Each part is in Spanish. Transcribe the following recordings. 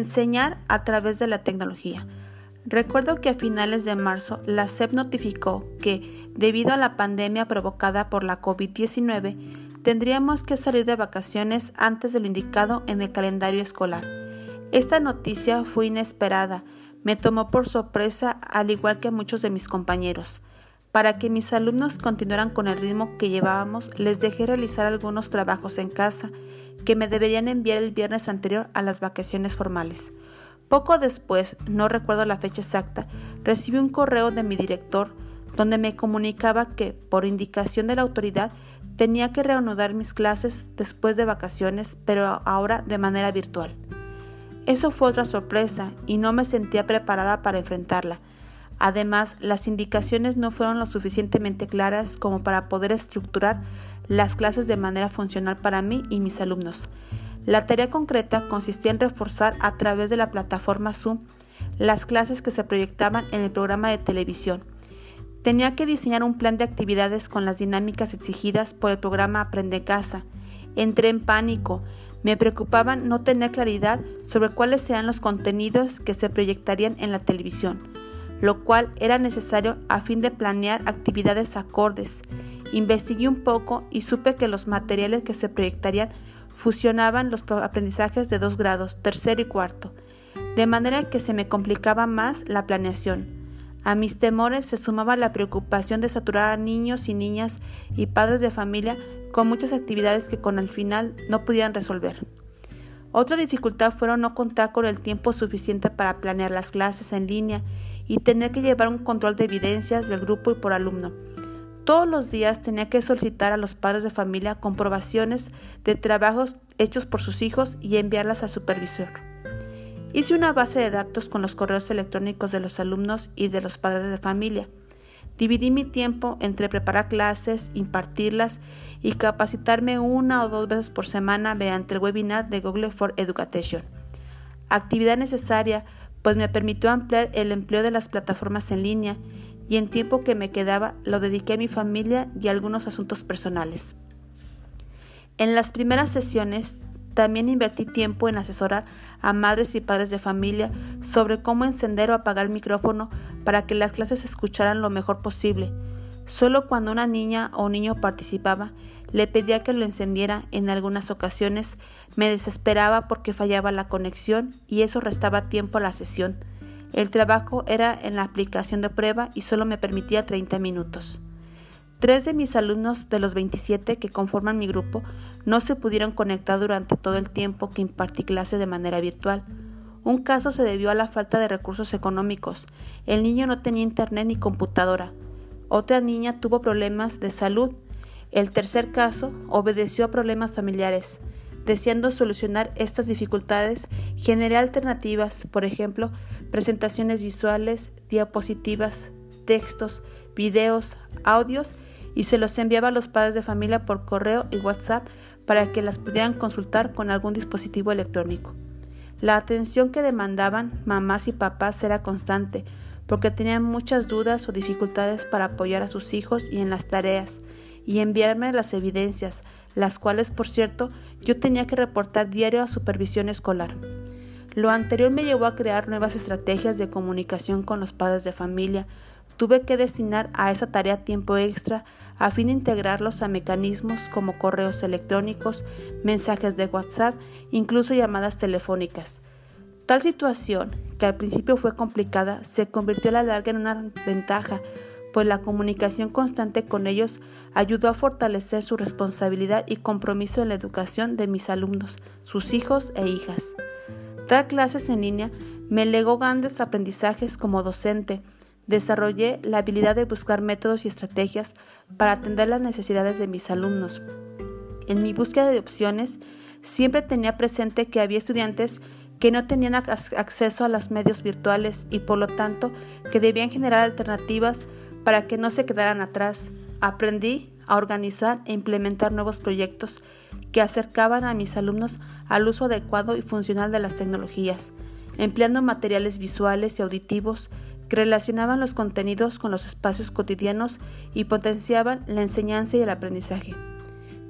Enseñar a través de la tecnología. Recuerdo que a finales de marzo la SEP notificó que, debido a la pandemia provocada por la COVID-19, tendríamos que salir de vacaciones antes de lo indicado en el calendario escolar. Esta noticia fue inesperada, me tomó por sorpresa al igual que a muchos de mis compañeros. Para que mis alumnos continuaran con el ritmo que llevábamos, les dejé realizar algunos trabajos en casa que me deberían enviar el viernes anterior a las vacaciones formales. Poco después, no recuerdo la fecha exacta, recibí un correo de mi director donde me comunicaba que, por indicación de la autoridad, tenía que reanudar mis clases después de vacaciones, pero ahora de manera virtual. Eso fue otra sorpresa y no me sentía preparada para enfrentarla. Además, las indicaciones no fueron lo suficientemente claras como para poder estructurar las clases de manera funcional para mí y mis alumnos. La tarea concreta consistía en reforzar a través de la plataforma Zoom las clases que se proyectaban en el programa de televisión. Tenía que diseñar un plan de actividades con las dinámicas exigidas por el programa Aprende Casa. Entré en pánico. Me preocupaba no tener claridad sobre cuáles sean los contenidos que se proyectarían en la televisión, lo cual era necesario a fin de planear actividades acordes. Investigué un poco y supe que los materiales que se proyectarían fusionaban los aprendizajes de dos grados, tercero y cuarto, de manera que se me complicaba más la planeación. A mis temores se sumaba la preocupación de saturar a niños y niñas y padres de familia con muchas actividades que con el final no pudieran resolver. Otra dificultad fueron no contar con el tiempo suficiente para planear las clases en línea y tener que llevar un control de evidencias del grupo y por alumno todos los días tenía que solicitar a los padres de familia comprobaciones de trabajos hechos por sus hijos y enviarlas al supervisor. Hice una base de datos con los correos electrónicos de los alumnos y de los padres de familia. Dividí mi tiempo entre preparar clases, impartirlas y capacitarme una o dos veces por semana mediante el webinar de Google for Education. Actividad necesaria, pues me permitió ampliar el empleo de las plataformas en línea y en tiempo que me quedaba lo dediqué a mi familia y a algunos asuntos personales. En las primeras sesiones también invertí tiempo en asesorar a madres y padres de familia sobre cómo encender o apagar el micrófono para que las clases se escucharan lo mejor posible. Solo cuando una niña o niño participaba, le pedía que lo encendiera en algunas ocasiones, me desesperaba porque fallaba la conexión y eso restaba tiempo a la sesión. El trabajo era en la aplicación de prueba y solo me permitía 30 minutos. Tres de mis alumnos de los 27 que conforman mi grupo no se pudieron conectar durante todo el tiempo que impartí clase de manera virtual. Un caso se debió a la falta de recursos económicos. El niño no tenía internet ni computadora. Otra niña tuvo problemas de salud. El tercer caso obedeció a problemas familiares. Deseando solucionar estas dificultades, generé alternativas, por ejemplo, presentaciones visuales, diapositivas, textos, videos, audios y se los enviaba a los padres de familia por correo y WhatsApp para que las pudieran consultar con algún dispositivo electrónico. La atención que demandaban mamás y papás era constante, porque tenían muchas dudas o dificultades para apoyar a sus hijos y en las tareas, y enviarme las evidencias, las cuales, por cierto, yo tenía que reportar diario a supervisión escolar. Lo anterior me llevó a crear nuevas estrategias de comunicación con los padres de familia. Tuve que destinar a esa tarea tiempo extra a fin de integrarlos a mecanismos como correos electrónicos, mensajes de WhatsApp, incluso llamadas telefónicas. Tal situación, que al principio fue complicada, se convirtió a la larga en una ventaja, pues la comunicación constante con ellos ayudó a fortalecer su responsabilidad y compromiso en la educación de mis alumnos, sus hijos e hijas. Dar clases en línea me legó grandes aprendizajes como docente. Desarrollé la habilidad de buscar métodos y estrategias para atender las necesidades de mis alumnos. En mi búsqueda de opciones, siempre tenía presente que había estudiantes que no tenían acceso a los medios virtuales y por lo tanto que debían generar alternativas para que no se quedaran atrás. Aprendí a organizar e implementar nuevos proyectos que acercaban a mis alumnos al uso adecuado y funcional de las tecnologías, empleando materiales visuales y auditivos que relacionaban los contenidos con los espacios cotidianos y potenciaban la enseñanza y el aprendizaje.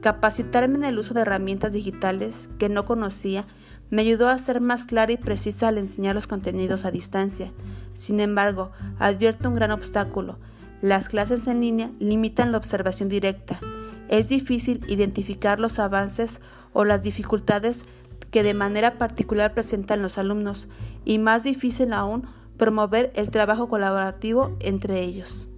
Capacitarme en el uso de herramientas digitales que no conocía me ayudó a ser más clara y precisa al enseñar los contenidos a distancia. Sin embargo, advierto un gran obstáculo. Las clases en línea limitan la observación directa. Es difícil identificar los avances o las dificultades que de manera particular presentan los alumnos y más difícil aún promover el trabajo colaborativo entre ellos.